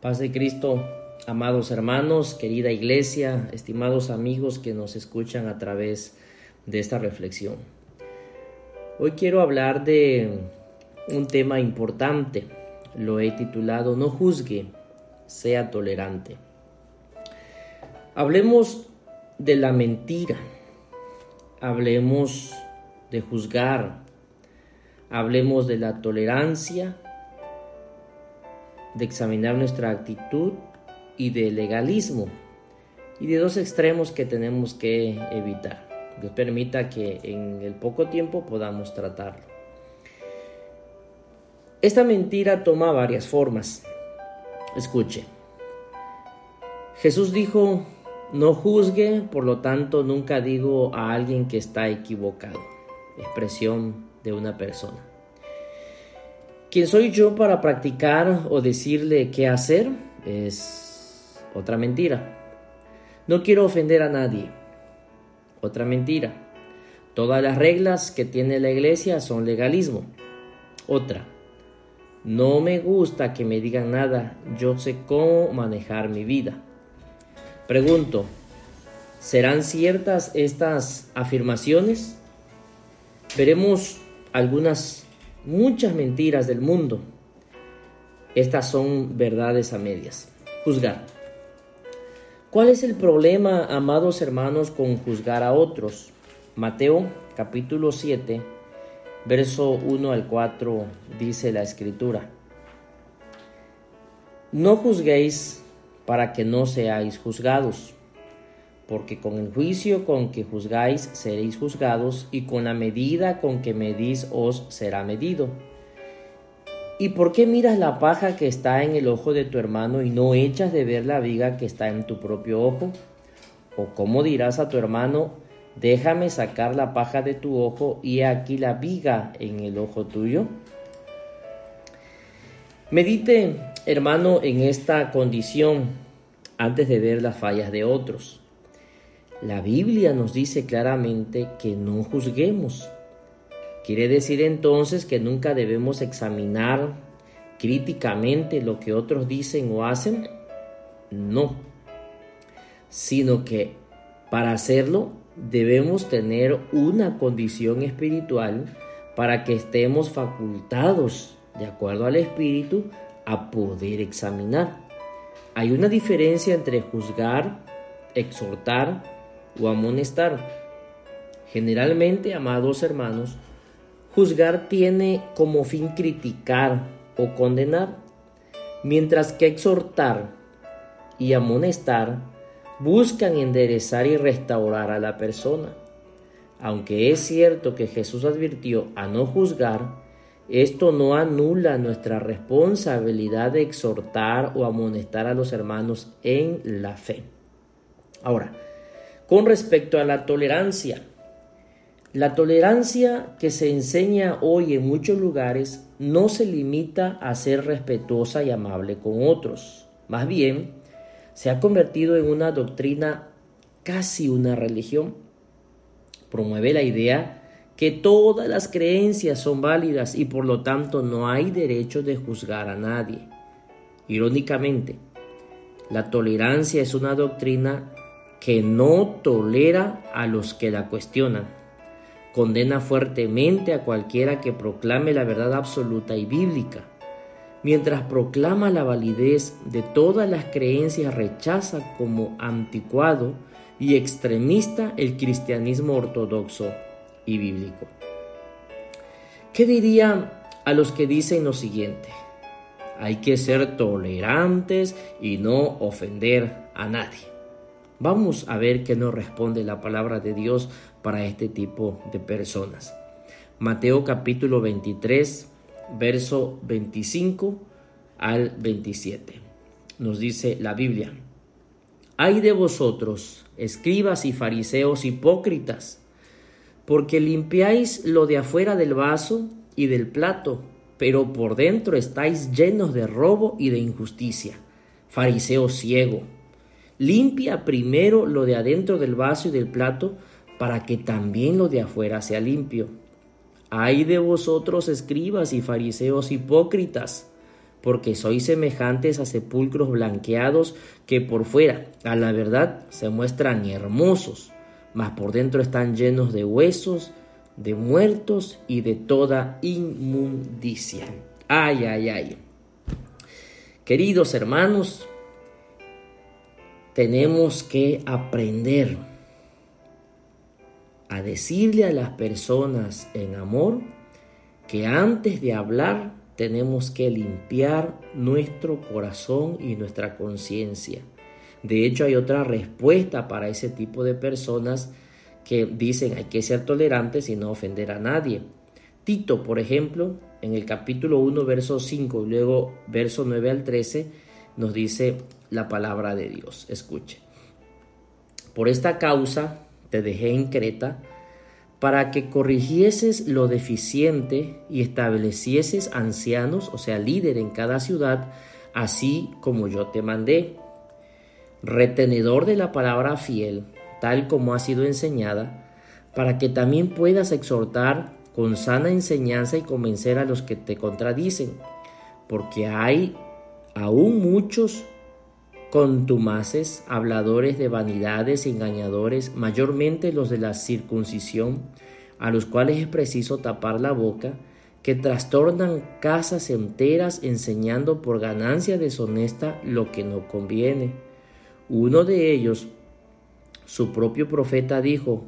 Paz de Cristo, amados hermanos, querida iglesia, estimados amigos que nos escuchan a través de esta reflexión. Hoy quiero hablar de un tema importante. Lo he titulado No juzgue, sea tolerante. Hablemos de la mentira. Hablemos de juzgar. Hablemos de la tolerancia de examinar nuestra actitud y de legalismo y de dos extremos que tenemos que evitar. Dios permita que en el poco tiempo podamos tratarlo. Esta mentira toma varias formas. Escuche. Jesús dijo, no juzgue, por lo tanto nunca digo a alguien que está equivocado. Expresión de una persona. ¿Quién soy yo para practicar o decirle qué hacer? Es otra mentira. No quiero ofender a nadie. Otra mentira. Todas las reglas que tiene la iglesia son legalismo. Otra. No me gusta que me digan nada. Yo sé cómo manejar mi vida. Pregunto, ¿serán ciertas estas afirmaciones? Veremos algunas muchas mentiras del mundo. Estas son verdades a medias. Juzgar. ¿Cuál es el problema, amados hermanos, con juzgar a otros? Mateo capítulo 7, verso 1 al 4 dice la escritura. No juzguéis para que no seáis juzgados porque con el juicio con que juzgáis seréis juzgados, y con la medida con que medís os será medido. ¿Y por qué miras la paja que está en el ojo de tu hermano y no echas de ver la viga que está en tu propio ojo? ¿O cómo dirás a tu hermano, déjame sacar la paja de tu ojo y aquí la viga en el ojo tuyo? Medite, hermano, en esta condición antes de ver las fallas de otros. La Biblia nos dice claramente que no juzguemos. ¿Quiere decir entonces que nunca debemos examinar críticamente lo que otros dicen o hacen? No, sino que para hacerlo debemos tener una condición espiritual para que estemos facultados, de acuerdo al Espíritu, a poder examinar. Hay una diferencia entre juzgar, exhortar o amonestar. Generalmente, amados hermanos, juzgar tiene como fin criticar o condenar, mientras que exhortar y amonestar buscan enderezar y restaurar a la persona. Aunque es cierto que Jesús advirtió a no juzgar, esto no anula nuestra responsabilidad de exhortar o amonestar a los hermanos en la fe. Ahora, con respecto a la tolerancia. La tolerancia que se enseña hoy en muchos lugares no se limita a ser respetuosa y amable con otros. Más bien, se ha convertido en una doctrina casi una religión. Promueve la idea que todas las creencias son válidas y por lo tanto no hay derecho de juzgar a nadie. Irónicamente, la tolerancia es una doctrina que no tolera a los que la cuestionan. Condena fuertemente a cualquiera que proclame la verdad absoluta y bíblica. Mientras proclama la validez de todas las creencias, rechaza como anticuado y extremista el cristianismo ortodoxo y bíblico. ¿Qué diría a los que dicen lo siguiente? Hay que ser tolerantes y no ofender a nadie. Vamos a ver qué nos responde la palabra de Dios para este tipo de personas. Mateo capítulo 23, verso 25 al 27. Nos dice la Biblia. Hay de vosotros, escribas y fariseos hipócritas, porque limpiáis lo de afuera del vaso y del plato, pero por dentro estáis llenos de robo y de injusticia. Fariseo ciego Limpia primero lo de adentro del vaso y del plato para que también lo de afuera sea limpio. Ay de vosotros escribas y fariseos hipócritas, porque sois semejantes a sepulcros blanqueados que por fuera, a la verdad, se muestran hermosos, mas por dentro están llenos de huesos, de muertos y de toda inmundicia. Ay, ay, ay. Queridos hermanos, tenemos que aprender a decirle a las personas en amor que antes de hablar tenemos que limpiar nuestro corazón y nuestra conciencia. De hecho, hay otra respuesta para ese tipo de personas que dicen hay que ser tolerantes y no ofender a nadie. Tito, por ejemplo, en el capítulo 1, verso 5 y luego verso 9 al 13, nos dice la palabra de Dios. Escuche. Por esta causa te dejé en Creta para que corrigieses lo deficiente y establecieses ancianos, o sea, líder en cada ciudad, así como yo te mandé. Retenedor de la palabra fiel, tal como ha sido enseñada, para que también puedas exhortar con sana enseñanza y convencer a los que te contradicen, porque hay aún muchos contumaces, habladores de vanidades, engañadores, mayormente los de la circuncisión, a los cuales es preciso tapar la boca, que trastornan casas enteras enseñando por ganancia deshonesta lo que no conviene. Uno de ellos, su propio profeta, dijo,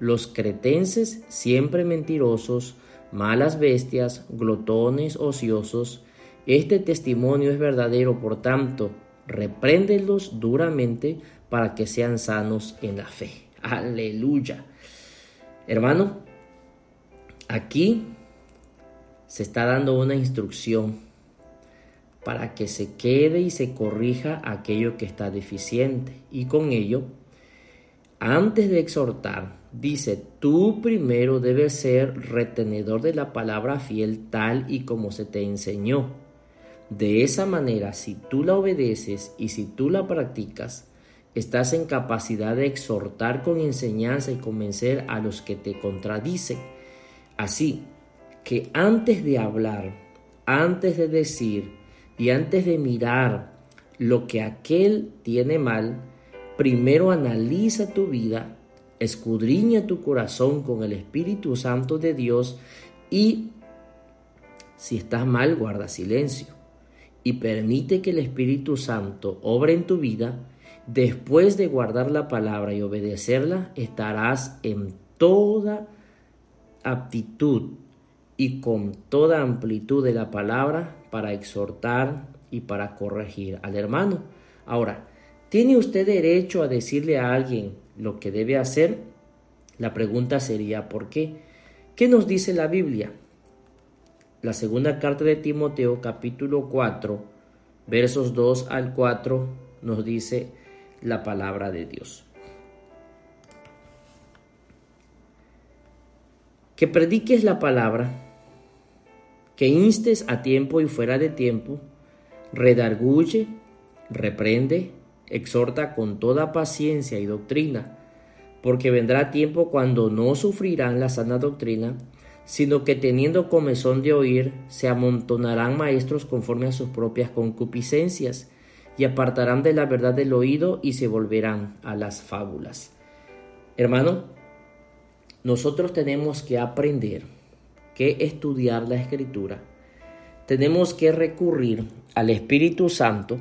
los cretenses siempre mentirosos, malas bestias, glotones, ociosos, este testimonio es verdadero, por tanto, repréndelos duramente para que sean sanos en la fe. Aleluya. Hermano, aquí se está dando una instrucción para que se quede y se corrija aquello que está deficiente. Y con ello, antes de exhortar, dice, tú primero debes ser retenedor de la palabra fiel tal y como se te enseñó de esa manera, si tú la obedeces y si tú la practicas, estás en capacidad de exhortar con enseñanza y convencer a los que te contradicen. Así que antes de hablar, antes de decir y antes de mirar lo que aquel tiene mal, primero analiza tu vida, escudriña tu corazón con el Espíritu Santo de Dios y si estás mal, guarda silencio y permite que el Espíritu Santo obre en tu vida, después de guardar la palabra y obedecerla, estarás en toda aptitud y con toda amplitud de la palabra para exhortar y para corregir al hermano. Ahora, ¿tiene usted derecho a decirle a alguien lo que debe hacer? La pregunta sería ¿por qué? ¿Qué nos dice la Biblia? La segunda carta de Timoteo capítulo 4 versos 2 al 4 nos dice la palabra de Dios. Que prediques la palabra, que instes a tiempo y fuera de tiempo, redarguye, reprende, exhorta con toda paciencia y doctrina, porque vendrá tiempo cuando no sufrirán la sana doctrina, sino que teniendo comezón de oír, se amontonarán maestros conforme a sus propias concupiscencias, y apartarán de la verdad del oído y se volverán a las fábulas. Hermano, nosotros tenemos que aprender que estudiar la escritura, tenemos que recurrir al Espíritu Santo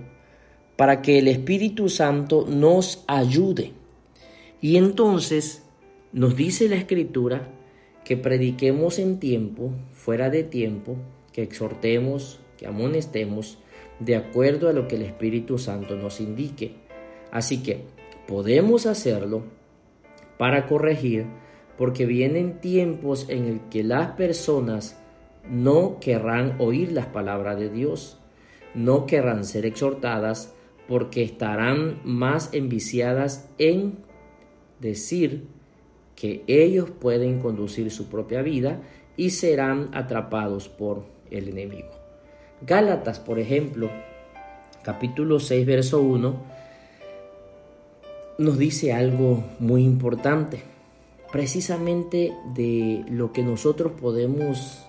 para que el Espíritu Santo nos ayude. Y entonces nos dice la escritura que prediquemos en tiempo, fuera de tiempo, que exhortemos, que amonestemos, de acuerdo a lo que el Espíritu Santo nos indique. Así que, Podemos hacerlo para corregir porque vienen tiempos en el que las personas no querrán oír las palabras de Dios, no querrán ser exhortadas porque estarán más enviciadas en decir que ellos pueden conducir su propia vida y serán atrapados por el enemigo. Gálatas, por ejemplo, capítulo 6, verso 1, nos dice algo muy importante, precisamente de lo que nosotros podemos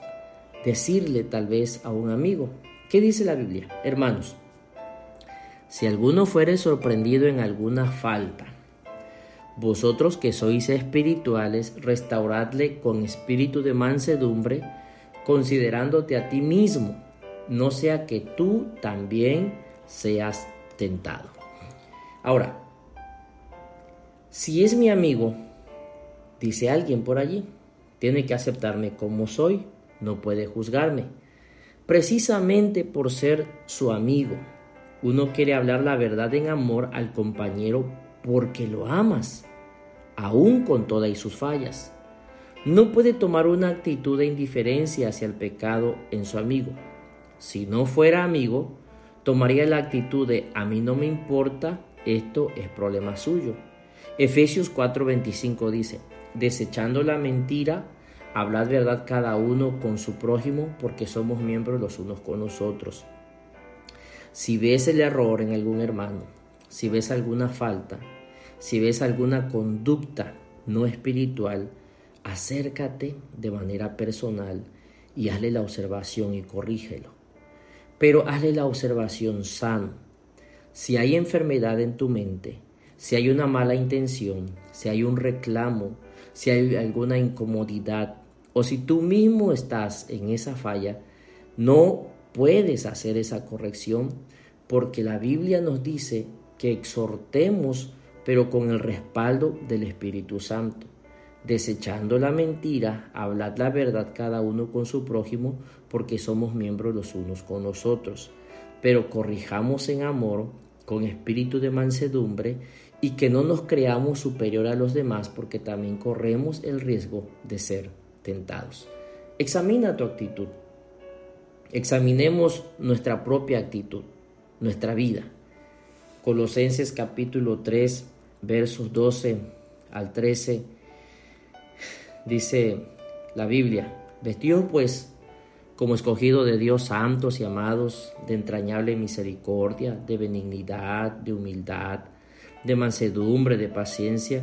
decirle tal vez a un amigo. ¿Qué dice la Biblia? Hermanos, si alguno fuere sorprendido en alguna falta, vosotros que sois espirituales, restauradle con espíritu de mansedumbre, considerándote a ti mismo, no sea que tú también seas tentado. Ahora, si es mi amigo, dice alguien por allí, tiene que aceptarme como soy, no puede juzgarme. Precisamente por ser su amigo, uno quiere hablar la verdad en amor al compañero porque lo amas, aún con todas sus fallas. No puede tomar una actitud de indiferencia hacia el pecado en su amigo. Si no fuera amigo, tomaría la actitud de a mí no me importa, esto es problema suyo. Efesios 4:25 dice, desechando la mentira, hablad verdad cada uno con su prójimo, porque somos miembros los unos con los otros. Si ves el error en algún hermano, si ves alguna falta, si ves alguna conducta no espiritual, acércate de manera personal y hazle la observación y corrígelo. Pero hazle la observación sano. Si hay enfermedad en tu mente, si hay una mala intención, si hay un reclamo, si hay alguna incomodidad, o si tú mismo estás en esa falla, no puedes hacer esa corrección porque la Biblia nos dice que exhortemos pero con el respaldo del Espíritu Santo. Desechando la mentira, hablad la verdad cada uno con su prójimo, porque somos miembros los unos con los otros. Pero corrijamos en amor, con espíritu de mansedumbre, y que no nos creamos superior a los demás, porque también corremos el riesgo de ser tentados. Examina tu actitud. Examinemos nuestra propia actitud, nuestra vida. Colosenses capítulo 3, versos 12 al 13, dice la Biblia, vestidos pues como escogido de Dios santos y amados, de entrañable misericordia, de benignidad, de humildad, de mansedumbre, de paciencia,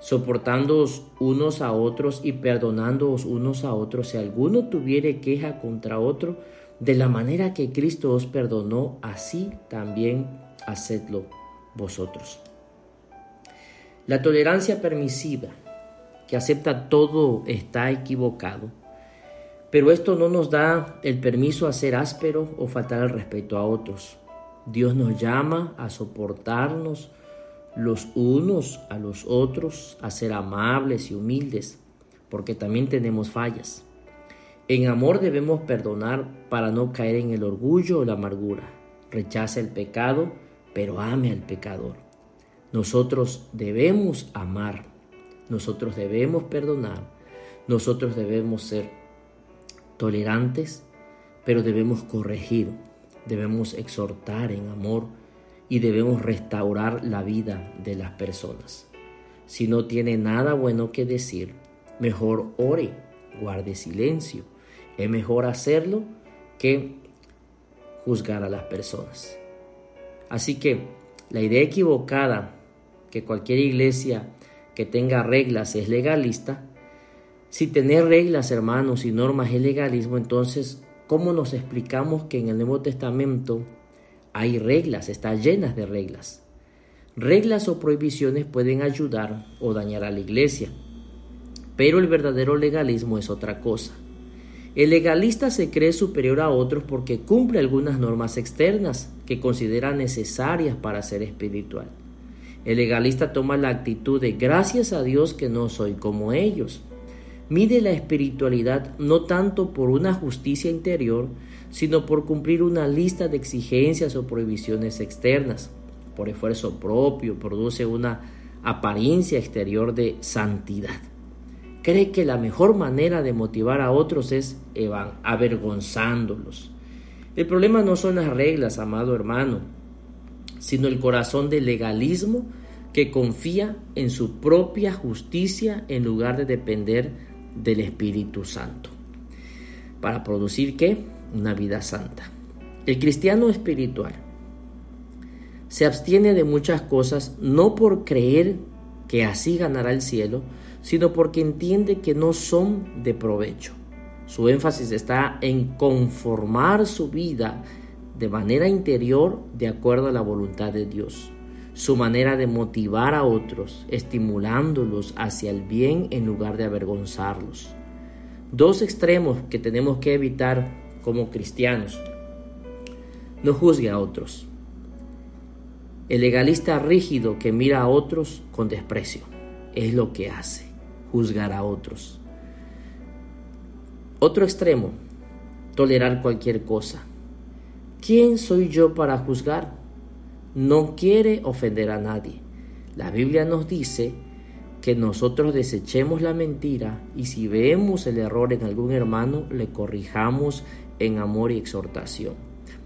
soportándoos unos a otros y perdonándoos unos a otros si alguno tuviere queja contra otro, de la manera que Cristo os perdonó, así también hacedlo vosotros. La tolerancia permisiva, que acepta todo, está equivocado, pero esto no nos da el permiso a ser áspero o faltar el respeto a otros. Dios nos llama a soportarnos los unos a los otros, a ser amables y humildes, porque también tenemos fallas. En amor debemos perdonar para no caer en el orgullo o la amargura. Rechaza el pecado, pero ame al pecador. Nosotros debemos amar, nosotros debemos perdonar, nosotros debemos ser tolerantes, pero debemos corregir, debemos exhortar en amor y debemos restaurar la vida de las personas. Si no tiene nada bueno que decir, mejor ore, guarde silencio. Es mejor hacerlo que juzgar a las personas. Así que la idea equivocada que cualquier iglesia que tenga reglas es legalista, si tener reglas, hermanos, y normas es legalismo, entonces, ¿cómo nos explicamos que en el Nuevo Testamento hay reglas, está llenas de reglas? Reglas o prohibiciones pueden ayudar o dañar a la iglesia, pero el verdadero legalismo es otra cosa. El legalista se cree superior a otros porque cumple algunas normas externas que considera necesarias para ser espiritual. El legalista toma la actitud de gracias a Dios que no soy como ellos. Mide la espiritualidad no tanto por una justicia interior, sino por cumplir una lista de exigencias o prohibiciones externas. por esfuerzo propio, produce una apariencia exterior de santidad. Cree que la mejor manera de motivar a otros es avergonzándolos. El problema no son las reglas, amado hermano, sino el corazón del legalismo que confía en su propia justicia en lugar de depender del Espíritu Santo. ¿Para producir qué? Una vida santa. El cristiano espiritual se abstiene de muchas cosas no por creer que así ganará el cielo, sino porque entiende que no son de provecho. Su énfasis está en conformar su vida de manera interior de acuerdo a la voluntad de Dios. Su manera de motivar a otros, estimulándolos hacia el bien en lugar de avergonzarlos. Dos extremos que tenemos que evitar como cristianos. No juzgue a otros. El legalista rígido que mira a otros con desprecio es lo que hace, juzgar a otros. Otro extremo, tolerar cualquier cosa. ¿Quién soy yo para juzgar? No quiere ofender a nadie. La Biblia nos dice que nosotros desechemos la mentira y si vemos el error en algún hermano, le corrijamos en amor y exhortación.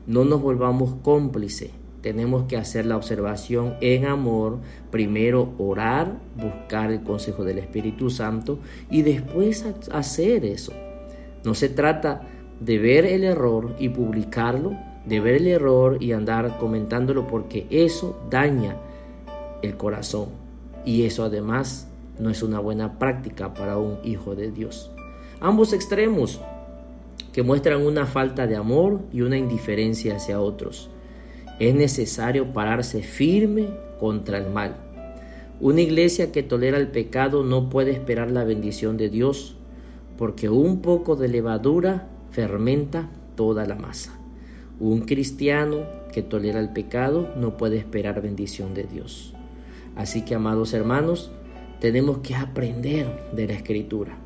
No nos volvamos cómplices. Tenemos que hacer la observación en amor, primero orar, buscar el consejo del Espíritu Santo y después hacer eso. No se trata de ver el error y publicarlo, de ver el error y andar comentándolo porque eso daña el corazón y eso además no es una buena práctica para un hijo de Dios. Ambos extremos que muestran una falta de amor y una indiferencia hacia otros. Es necesario pararse firme contra el mal. Una iglesia que tolera el pecado no puede esperar la bendición de Dios porque un poco de levadura fermenta toda la masa. Un cristiano que tolera el pecado no puede esperar bendición de Dios. Así que, amados hermanos, tenemos que aprender de la escritura.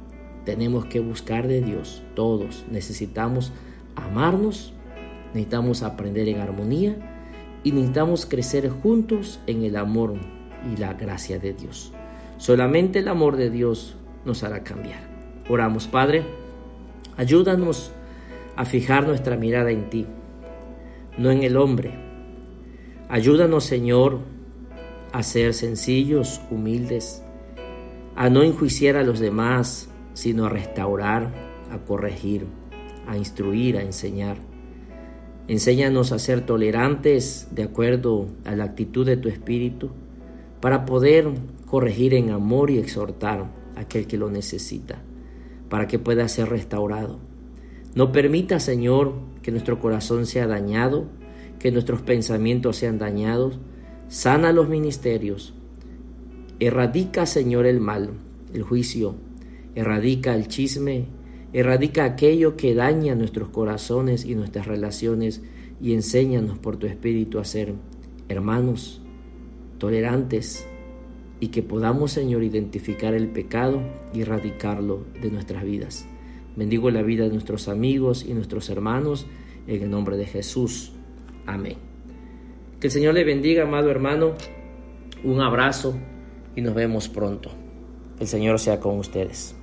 Tenemos que buscar de Dios. Todos necesitamos amarnos, necesitamos aprender en armonía y necesitamos crecer juntos en el amor y la gracia de Dios. Solamente el amor de Dios nos hará cambiar. Oramos, Padre, ayúdanos a fijar nuestra mirada en ti, no en el hombre. Ayúdanos, Señor, a ser sencillos, humildes, a no enjuiciar a los demás, sino a restaurar, a corregir, a instruir, a enseñar. Enséñanos a ser tolerantes de acuerdo a la actitud de tu espíritu para poder corregir en amor y exhortar a aquel que lo necesita para que pueda ser restaurado. No permita, Señor, que nuestro corazón sea dañado, que nuestros pensamientos sean dañados. Sana los ministerios. Erradica, Señor, el mal, el juicio. Erradica el chisme. Erradica aquello que daña nuestros corazones y nuestras relaciones y enséñanos por tu Espíritu a ser hermanos, tolerantes, y que podamos, Señor, identificar el pecado y erradicarlo de nuestras vidas. Bendigo la vida de nuestros amigos y nuestros hermanos en el nombre de Jesús. Amén. Que el Señor le bendiga, amado hermano. Un abrazo y nos vemos pronto. El Señor sea con ustedes.